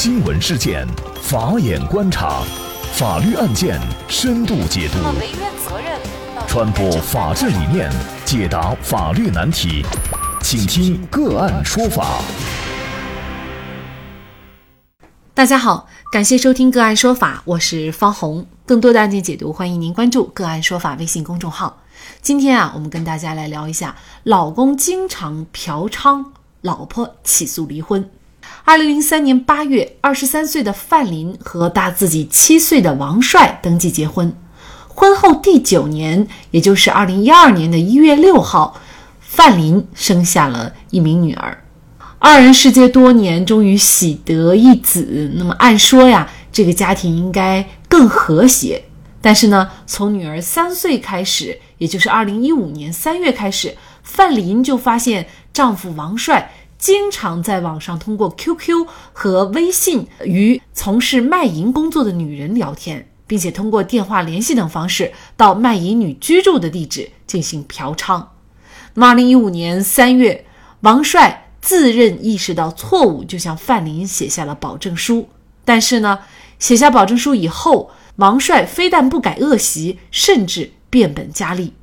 新闻事件，法眼观察，法律案件深度解读，传播法治理念，解答法律难题，请听个案说法。大家好，感谢收听个案说法，我是方红。更多的案件解读，欢迎您关注个案说法微信公众号。今天啊，我们跟大家来聊一下，老公经常嫖娼，老婆起诉离婚。二零零三年八月，二十三岁的范林和大自己七岁的王帅登记结婚。婚后第九年，也就是二零一二年的一月六号，范林生下了一名女儿。二人世界多年，终于喜得一子。那么按说呀，这个家庭应该更和谐。但是呢，从女儿三岁开始，也就是二零一五年三月开始，范林就发现丈夫王帅。经常在网上通过 QQ 和微信与从事卖淫工作的女人聊天，并且通过电话联系等方式到卖淫女居住的地址进行嫖娼。那么，二零一五年三月，王帅自认意识到错误，就向范林写下了保证书。但是呢，写下保证书以后，王帅非但不改恶习，甚至变本加厉。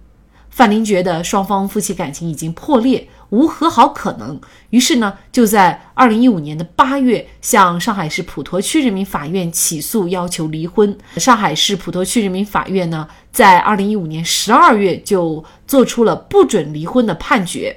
范林觉得双方夫妻感情已经破裂。无和好可能，于是呢，就在二零一五年的八月，向上海市普陀区人民法院起诉，要求离婚。上海市普陀区人民法院呢，在二零一五年十二月就做出了不准离婚的判决。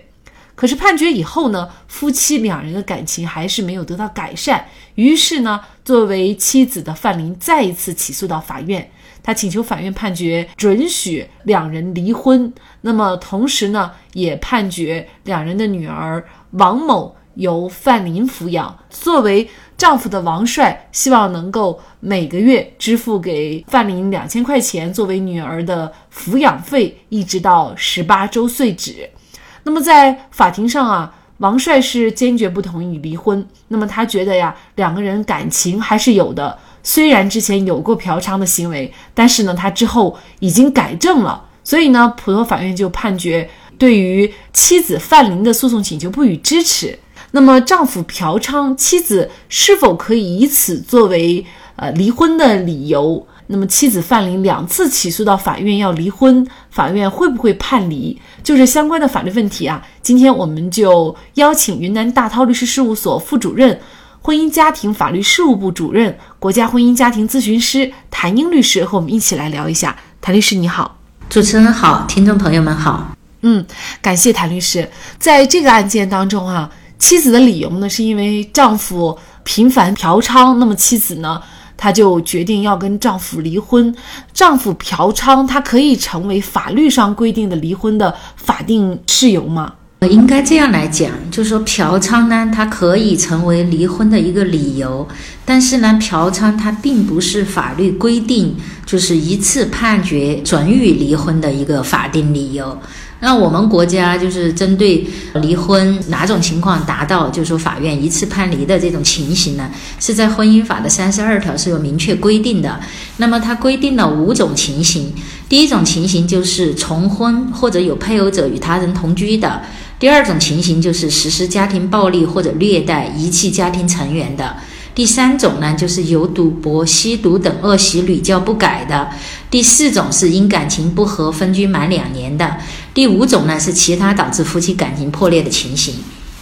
可是判决以后呢，夫妻两人的感情还是没有得到改善。于是呢，作为妻子的范林再一次起诉到法院。他请求法院判决准许两人离婚，那么同时呢，也判决两人的女儿王某由范林抚养。作为丈夫的王帅，希望能够每个月支付给范林两千块钱作为女儿的抚养费，一直到十八周岁止。那么在法庭上啊，王帅是坚决不同意离婚。那么他觉得呀，两个人感情还是有的。虽然之前有过嫖娼的行为，但是呢，他之后已经改正了，所以呢，普陀法院就判决对于妻子范林的诉讼请求不予支持。那么，丈夫嫖娼，妻子是否可以以此作为呃离婚的理由？那么，妻子范林两次起诉到法院要离婚，法院会不会判离？就是相关的法律问题啊。今天我们就邀请云南大韬律师事务所副主任。婚姻家庭法律事务部主任、国家婚姻家庭咨询师谭英律师和我们一起来聊一下。谭律师你好，主持人好，听众朋友们好。嗯，感谢谭律师。在这个案件当中啊，妻子的理由呢是因为丈夫频繁嫖娼，那么妻子呢，她就决定要跟丈夫离婚。丈夫嫖娼，他可以成为法律上规定的离婚的法定事由吗？应该这样来讲，就是说嫖娼呢，它可以成为离婚的一个理由，但是呢，嫖娼它并不是法律规定就是一次判决准予离婚的一个法定理由。那我们国家就是针对离婚哪种情况达到就是说法院一次判离的这种情形呢，是在婚姻法的三十二条是有明确规定的。那么它规定了五种情形，第一种情形就是重婚或者有配偶者与他人同居的。第二种情形就是实施家庭暴力或者虐待、遗弃家庭成员的；第三种呢，就是有赌博、吸毒等恶习屡教不改的；第四种是因感情不和分居满两年的；第五种呢是其他导致夫妻感情破裂的情形。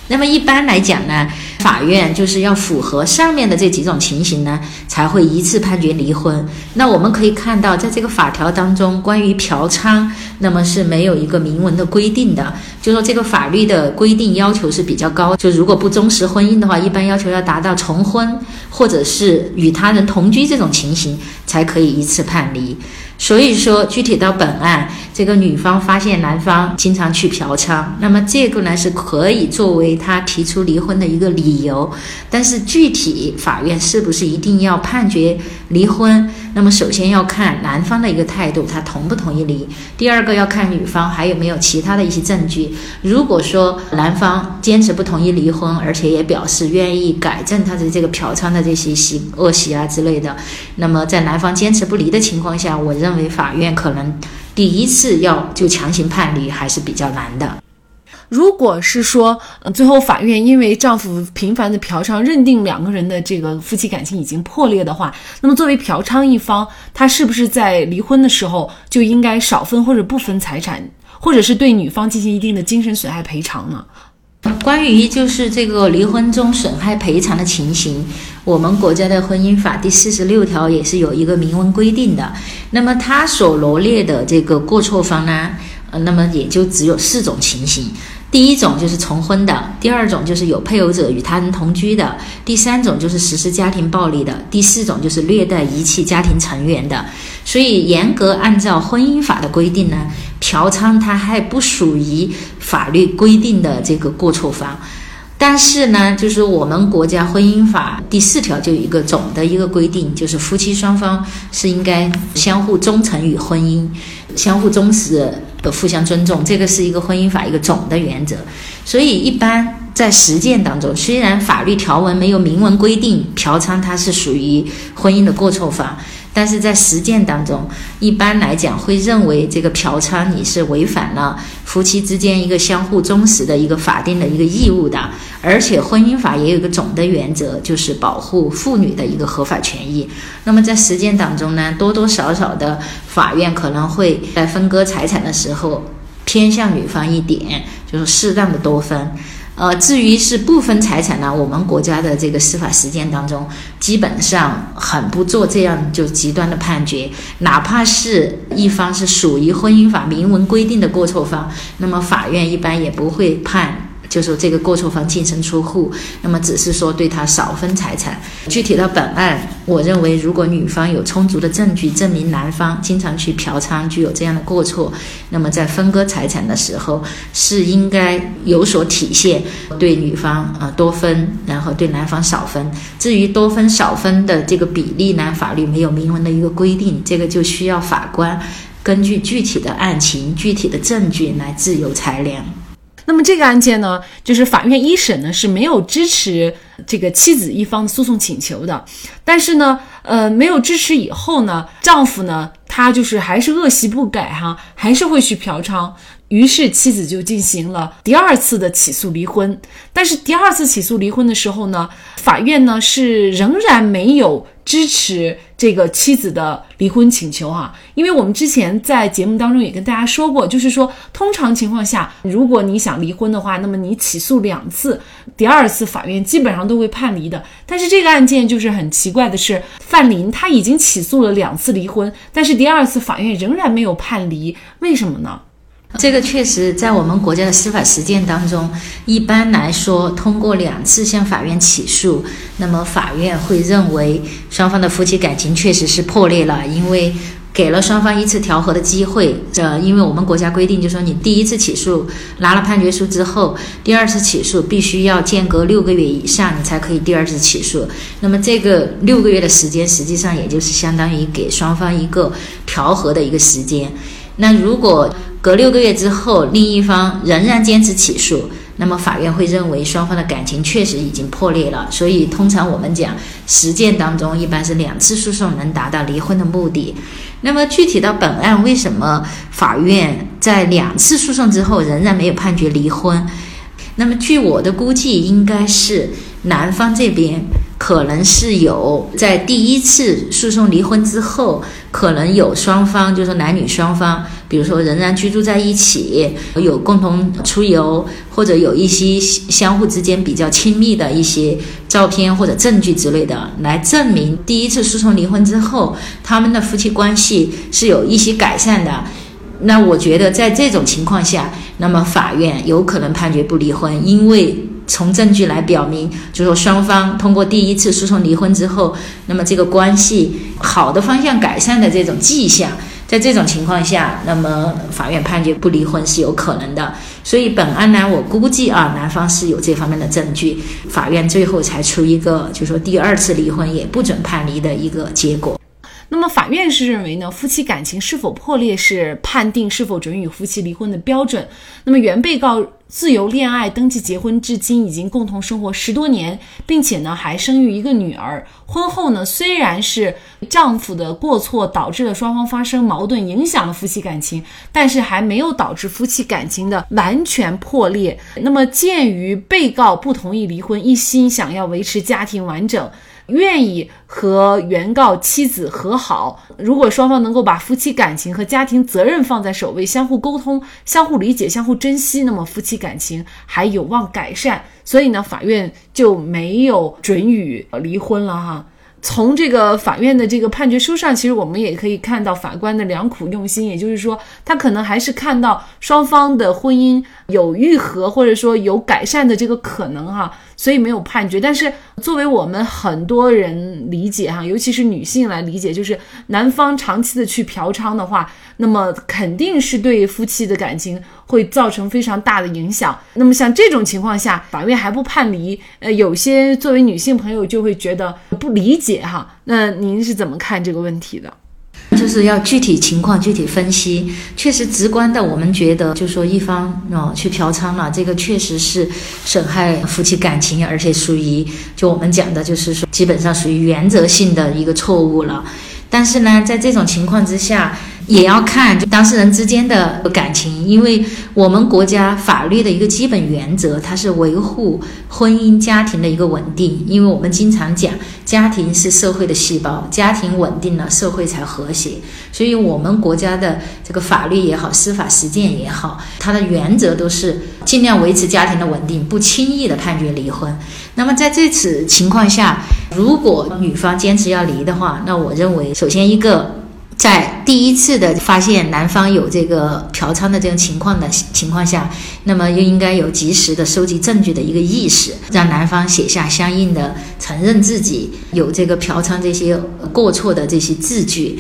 那么一般来讲呢，法院就是要符合上面的这几种情形呢，才会一次判决离婚。那我们可以看到，在这个法条当中，关于嫖娼，那么是没有一个明文的规定的，就说这个法律的规定要求是比较高。就如果不忠实婚姻的话，一般要求要达到重婚或者是与他人同居这种情形，才可以一次判离。所以说，具体到本案，这个女方发现男方经常去嫖娼，那么这个呢是可以作为她提出离婚的一个理由。但是具体法院是不是一定要判决离婚？那么首先要看男方的一个态度，他同不同意离；第二个要看女方还有没有其他的一些证据。如果说男方坚持不同意离婚，而且也表示愿意改正他的这个嫖娼的这些习恶习啊之类的，那么在男方坚持不离的情况下，我认为法院可能第一次要就强行判离还是比较难的。如果是说，呃，最后法院因为丈夫频繁的嫖娼，认定两个人的这个夫妻感情已经破裂的话，那么作为嫖娼一方，他是不是在离婚的时候就应该少分或者不分财产，或者是对女方进行一定的精神损害赔偿呢？关于就是这个离婚中损害赔偿的情形，我们国家的婚姻法第四十六条也是有一个明文规定的。那么他所罗列的这个过错方呢，呃，那么也就只有四种情形。第一种就是重婚的，第二种就是有配偶者与他人同居的，第三种就是实施家庭暴力的，第四种就是虐待遗弃家庭成员的。所以严格按照婚姻法的规定呢，嫖娼它还不属于法律规定的这个过错方。但是呢，就是我们国家婚姻法第四条就有一个总的一个规定，就是夫妻双方是应该相互忠诚于婚姻，相互忠实互相尊重，这个是一个婚姻法一个总的原则。所以一般在实践当中，虽然法律条文没有明文规定嫖娼它是属于婚姻的过错方。但是在实践当中，一般来讲会认为这个嫖娼你是违反了夫妻之间一个相互忠实的一个法定的一个义务的，而且婚姻法也有一个总的原则，就是保护妇女的一个合法权益。那么在实践当中呢，多多少少的法院可能会在分割财产的时候偏向女方一点，就是适当的多分。呃，至于是部分财产呢，我们国家的这个司法实践当中，基本上很不做这样就极端的判决，哪怕是一方是属于婚姻法明文规定的过错方，那么法院一般也不会判。就说这个过错方净身出户，那么只是说对他少分财产。具体到本案，我认为如果女方有充足的证据证明男方经常去嫖娼，具有这样的过错，那么在分割财产的时候是应该有所体现，对女方啊多分，然后对男方少分。至于多分少分的这个比例呢，法律没有明文的一个规定，这个就需要法官根据具体的案情、具体的证据来自由裁量。那么这个案件呢，就是法院一审呢是没有支持这个妻子一方的诉讼请求的，但是呢，呃，没有支持以后呢，丈夫呢，他就是还是恶习不改哈，还是会去嫖娼，于是妻子就进行了第二次的起诉离婚。但是第二次起诉离婚的时候呢，法院呢是仍然没有。支持这个妻子的离婚请求啊，因为我们之前在节目当中也跟大家说过，就是说通常情况下，如果你想离婚的话，那么你起诉两次，第二次法院基本上都会判离的。但是这个案件就是很奇怪的是，范林他已经起诉了两次离婚，但是第二次法院仍然没有判离，为什么呢？这个确实在我们国家的司法实践当中，一般来说，通过两次向法院起诉，那么法院会认为双方的夫妻感情确实是破裂了，因为给了双方一次调和的机会。这因为我们国家规定，就说你第一次起诉拿了判决书之后，第二次起诉必须要间隔六个月以上，你才可以第二次起诉。那么这个六个月的时间，实际上也就是相当于给双方一个调和的一个时间。那如果隔六个月之后，另一方仍然坚持起诉，那么法院会认为双方的感情确实已经破裂了。所以，通常我们讲实践当中，一般是两次诉讼能达到离婚的目的。那么，具体到本案，为什么法院在两次诉讼之后仍然没有判决离婚？那么，据我的估计，应该是男方这边。可能是有在第一次诉讼离婚之后，可能有双方，就是男女双方，比如说仍然居住在一起，有共同出游，或者有一些相互之间比较亲密的一些照片或者证据之类的，来证明第一次诉讼离婚之后，他们的夫妻关系是有一些改善的。那我觉得在这种情况下，那么法院有可能判决不离婚，因为。从证据来表明，就说双方通过第一次诉讼离婚之后，那么这个关系好的方向改善的这种迹象，在这种情况下，那么法院判决不离婚是有可能的。所以本案呢，我估计啊，男方是有这方面的证据，法院最后才出一个，就说第二次离婚也不准判离的一个结果。那么法院是认为呢，夫妻感情是否破裂是判定是否准予夫妻离婚的标准。那么原被告自由恋爱、登记结婚，至今已经共同生活十多年，并且呢还生育一个女儿。婚后呢，虽然是丈夫的过错导致了双方发生矛盾，影响了夫妻感情，但是还没有导致夫妻感情的完全破裂。那么，鉴于被告不同意离婚，一心想要维持家庭完整。愿意和原告妻子和好，如果双方能够把夫妻感情和家庭责任放在首位，相互沟通、相互理解、相互珍惜，那么夫妻感情还有望改善。所以呢，法院就没有准予离婚了哈。从这个法院的这个判决书上，其实我们也可以看到法官的良苦用心，也就是说，他可能还是看到双方的婚姻有愈合或者说有改善的这个可能哈。所以没有判决，但是作为我们很多人理解哈，尤其是女性来理解，就是男方长期的去嫖娼的话，那么肯定是对夫妻的感情会造成非常大的影响。那么像这种情况下，法院还不判离，呃，有些作为女性朋友就会觉得不理解哈。那您是怎么看这个问题的？就是要具体情况具体分析，确实直观的，我们觉得就说一方哦去嫖娼了，这个确实是损害夫妻感情，而且属于就我们讲的，就是说基本上属于原则性的一个错误了。但是呢，在这种情况之下。也要看就当事人之间的感情，因为我们国家法律的一个基本原则，它是维护婚姻家庭的一个稳定。因为我们经常讲，家庭是社会的细胞，家庭稳定了，社会才和谐。所以，我们国家的这个法律也好，司法实践也好，它的原则都是尽量维持家庭的稳定，不轻易的判决离婚。那么，在这次情况下，如果女方坚持要离的话，那我认为，首先一个。在第一次的发现男方有这个嫖娼的这种情况的情况下，那么又应该有及时的收集证据的一个意识，让男方写下相应的承认自己有这个嫖娼这些过错的这些字据。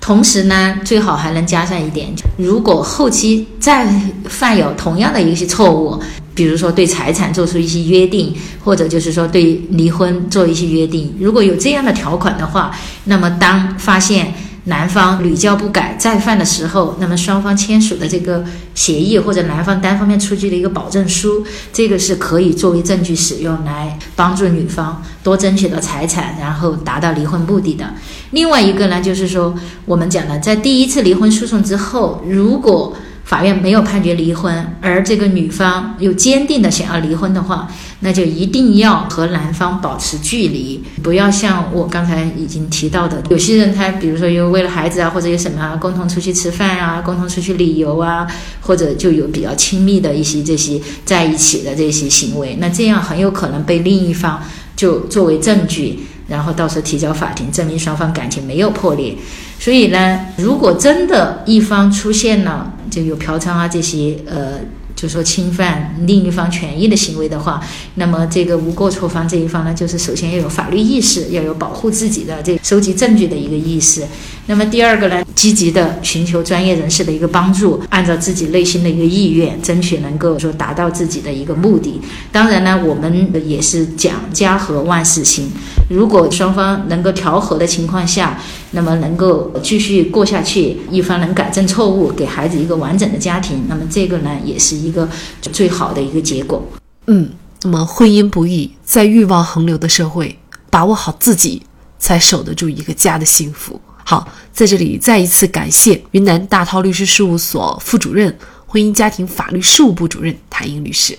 同时呢，最好还能加上一点，如果后期再犯有同样的一些错误，比如说对财产做出一些约定，或者就是说对离婚做一些约定，如果有这样的条款的话，那么当发现。男方屡教不改再犯的时候，那么双方签署的这个协议或者男方单方面出具的一个保证书，这个是可以作为证据使用来帮助女方多争取到财产，然后达到离婚目的的。另外一个呢，就是说我们讲的，在第一次离婚诉讼之后，如果法院没有判决离婚，而这个女方又坚定的想要离婚的话，那就一定要和男方保持距离，不要像我刚才已经提到的，有些人他比如说又为了孩子啊，或者有什么啊共同出去吃饭啊，共同出去旅游啊，或者就有比较亲密的一些这些在一起的这些行为，那这样很有可能被另一方就作为证据，然后到时候提交法庭证明双方感情没有破裂。所以呢，如果真的一方出现了就有嫖娼啊这些呃，就说侵犯另一方权益的行为的话，那么这个无过错方这一方呢，就是首先要有法律意识，要有保护自己的这收集证据的一个意识。那么第二个呢，积极的寻求专业人士的一个帮助，按照自己内心的一个意愿，争取能够说达到自己的一个目的。当然呢，我们也是讲家和万事兴。如果双方能够调和的情况下，那么能够继续过下去，一方能改正错误，给孩子一个完整的家庭，那么这个呢，也是一个最好的一个结果。嗯，那么婚姻不易，在欲望横流的社会，把握好自己，才守得住一个家的幸福。好，在这里再一次感谢云南大韬律师事务所副主任、婚姻家庭法律事务部主任谭英律师。